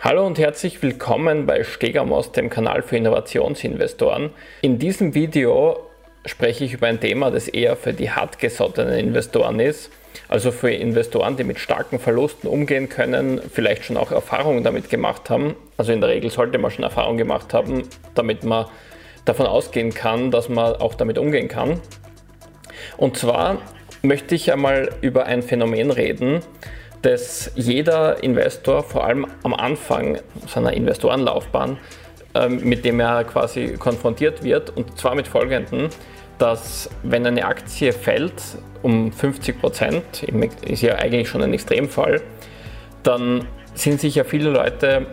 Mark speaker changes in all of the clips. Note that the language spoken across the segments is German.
Speaker 1: Hallo und herzlich willkommen bei Stegamos, dem Kanal für Innovationsinvestoren. In diesem Video spreche ich über ein Thema, das eher für die hartgesottenen Investoren ist, also für Investoren, die mit starken Verlusten umgehen können, vielleicht schon auch Erfahrungen damit gemacht haben. Also in der Regel sollte man schon Erfahrung gemacht haben, damit man davon ausgehen kann, dass man auch damit umgehen kann. Und zwar möchte ich einmal über ein Phänomen reden, das jeder Investor, vor allem am Anfang seiner Investorenlaufbahn, ähm, mit dem er quasi konfrontiert wird. Und zwar mit folgendem, dass wenn eine Aktie fällt um 50 Prozent, ist ja eigentlich schon ein Extremfall, dann sind sich ja viele Leute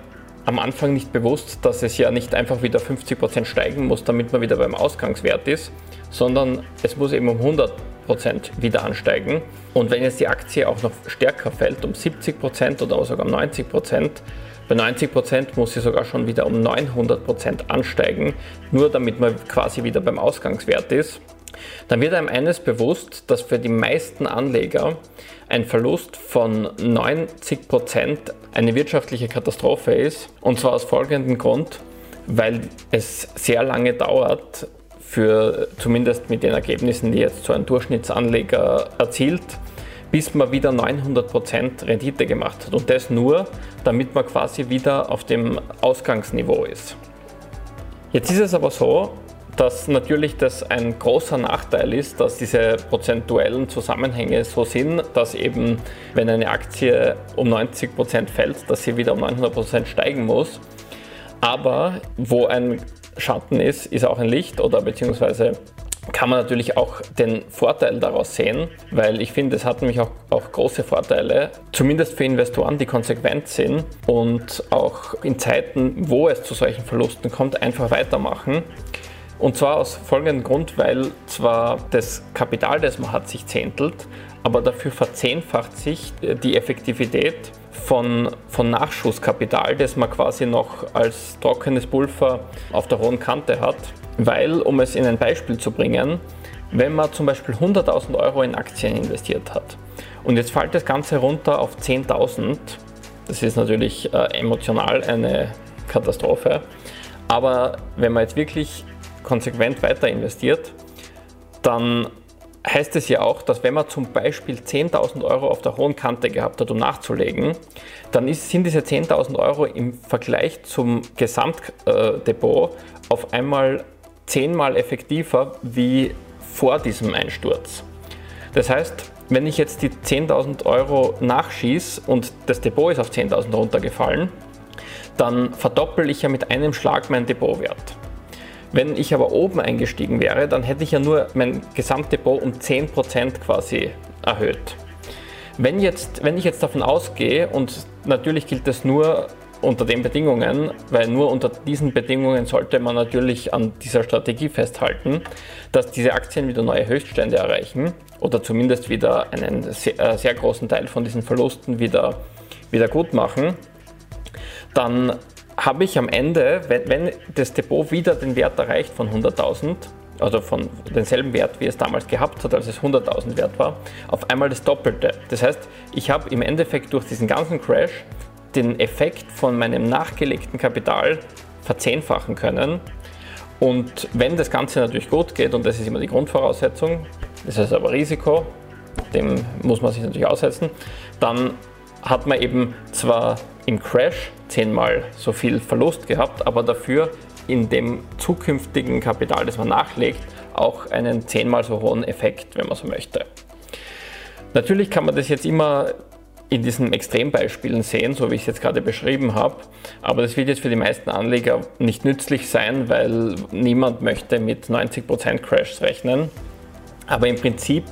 Speaker 1: am Anfang nicht bewusst, dass es ja nicht einfach wieder 50 Prozent steigen muss, damit man wieder beim Ausgangswert ist, sondern es muss eben um 100 Prozent wieder ansteigen. Und wenn jetzt die Aktie auch noch stärker fällt, um 70 Prozent oder sogar um 90 Prozent, bei 90 Prozent muss sie sogar schon wieder um 900 Prozent ansteigen, nur damit man quasi wieder beim Ausgangswert ist. Dann wird einem eines bewusst, dass für die meisten Anleger ein Verlust von 90 Prozent eine wirtschaftliche Katastrophe ist. Und zwar aus folgendem Grund, weil es sehr lange dauert, für zumindest mit den Ergebnissen, die jetzt so ein Durchschnittsanleger erzielt, bis man wieder 900% Rendite gemacht hat. Und das nur, damit man quasi wieder auf dem Ausgangsniveau ist. Jetzt ist es aber so, dass natürlich das ein großer Nachteil ist, dass diese prozentuellen Zusammenhänge so sind, dass eben, wenn eine Aktie um 90% fällt, dass sie wieder um 900% steigen muss. Aber wo ein Schatten ist, ist auch ein Licht oder beziehungsweise kann man natürlich auch den Vorteil daraus sehen, weil ich finde, es hat nämlich auch, auch, große Vorteile, zumindest für Investoren, die konsequent sind und auch in Zeiten, wo es zu solchen Verlusten kommt, einfach weitermachen. Und zwar aus folgendem Grund, weil zwar das Kapital, das man hat, sich zehntelt, aber dafür verzehnfacht sich die Effektivität von, von Nachschusskapital, das man quasi noch als trockenes Pulver auf der hohen Kante hat. Weil, um es in ein Beispiel zu bringen, wenn man zum Beispiel 100.000 Euro in Aktien investiert hat und jetzt fällt das Ganze runter auf 10.000, das ist natürlich äh, emotional eine Katastrophe, aber wenn man jetzt wirklich konsequent weiter investiert, dann heißt es ja auch, dass wenn man zum Beispiel 10.000 Euro auf der hohen Kante gehabt hat, um nachzulegen, dann ist, sind diese 10.000 Euro im Vergleich zum Gesamtdepot auf einmal zehnmal effektiver wie vor diesem Einsturz. Das heißt, wenn ich jetzt die 10.000 Euro nachschieße und das Depot ist auf 10.000 runtergefallen, dann verdoppel ich ja mit einem Schlag meinen Depotwert. Wenn ich aber oben eingestiegen wäre, dann hätte ich ja nur mein Gesamtdepot um 10% quasi erhöht. Wenn, jetzt, wenn ich jetzt davon ausgehe, und natürlich gilt das nur unter den Bedingungen, weil nur unter diesen Bedingungen sollte man natürlich an dieser Strategie festhalten, dass diese Aktien wieder neue Höchststände erreichen oder zumindest wieder einen sehr, äh, sehr großen Teil von diesen Verlusten wieder, wieder gut machen, dann habe ich am Ende, wenn, wenn das Depot wieder den Wert erreicht von 100.000, also von denselben Wert, wie es damals gehabt hat, als es 100.000 wert war, auf einmal das Doppelte. Das heißt, ich habe im Endeffekt durch diesen ganzen Crash den Effekt von meinem nachgelegten Kapital verzehnfachen können. Und wenn das Ganze natürlich gut geht, und das ist immer die Grundvoraussetzung, das ist aber Risiko, dem muss man sich natürlich aussetzen, dann hat man eben zwar im Crash zehnmal so viel Verlust gehabt, aber dafür in dem zukünftigen Kapital, das man nachlegt, auch einen zehnmal so hohen Effekt, wenn man so möchte. Natürlich kann man das jetzt immer in diesen Extrembeispielen sehen, so wie ich es jetzt gerade beschrieben habe. Aber das wird jetzt für die meisten Anleger nicht nützlich sein, weil niemand möchte mit 90% Crashs rechnen. Aber im Prinzip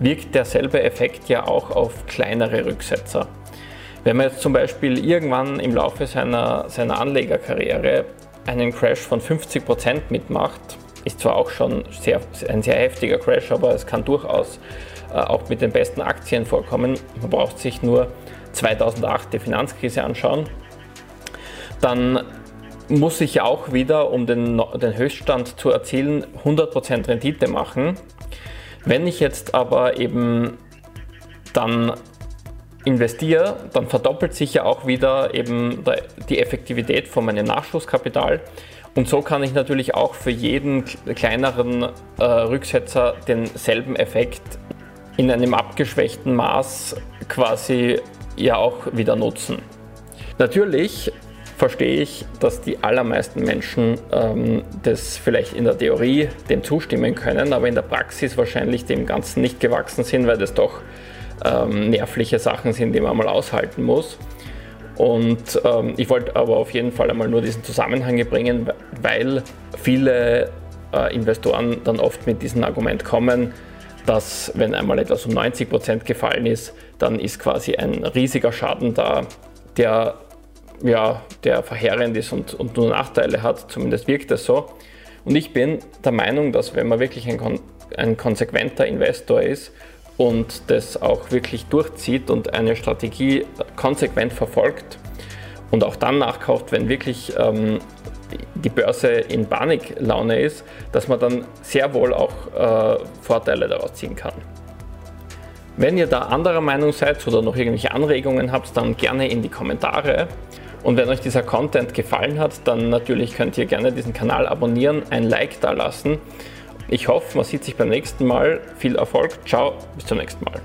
Speaker 1: wirkt derselbe Effekt ja auch auf kleinere Rücksetzer. Wenn man jetzt zum Beispiel irgendwann im Laufe seiner, seiner Anlegerkarriere einen Crash von 50% mitmacht, ist zwar auch schon sehr, ein sehr heftiger Crash, aber es kann durchaus äh, auch mit den besten Aktien vorkommen. Man braucht sich nur 2008 die Finanzkrise anschauen. Dann muss ich auch wieder, um den, den Höchststand zu erzielen, 100% Rendite machen. Wenn ich jetzt aber eben dann investiere, dann verdoppelt sich ja auch wieder eben die Effektivität von meinem Nachschusskapital. Und so kann ich natürlich auch für jeden kleineren äh, Rücksetzer denselben Effekt in einem abgeschwächten Maß quasi ja auch wieder nutzen. Natürlich verstehe ich, dass die allermeisten Menschen ähm, das vielleicht in der Theorie dem zustimmen können, aber in der Praxis wahrscheinlich dem Ganzen nicht gewachsen sind, weil das doch ähm, nervliche Sachen sind, die man mal aushalten muss. Und ähm, ich wollte aber auf jeden Fall einmal nur diesen Zusammenhang bringen, weil viele äh, Investoren dann oft mit diesem Argument kommen, dass wenn einmal etwas um 90 Prozent gefallen ist, dann ist quasi ein riesiger Schaden da, der, ja, der verheerend ist und, und nur Nachteile hat. Zumindest wirkt es so. Und ich bin der Meinung, dass wenn man wirklich ein, ein konsequenter Investor ist und das auch wirklich durchzieht und eine Strategie konsequent verfolgt und auch dann nachkauft, wenn wirklich ähm, die Börse in Paniklaune ist, dass man dann sehr wohl auch äh, Vorteile daraus ziehen kann. Wenn ihr da anderer Meinung seid oder noch irgendwelche Anregungen habt, dann gerne in die Kommentare. Und wenn euch dieser Content gefallen hat, dann natürlich könnt ihr gerne diesen Kanal abonnieren, ein Like da lassen ich hoffe, man sieht sich beim nächsten Mal. Viel Erfolg. Ciao, bis zum nächsten Mal.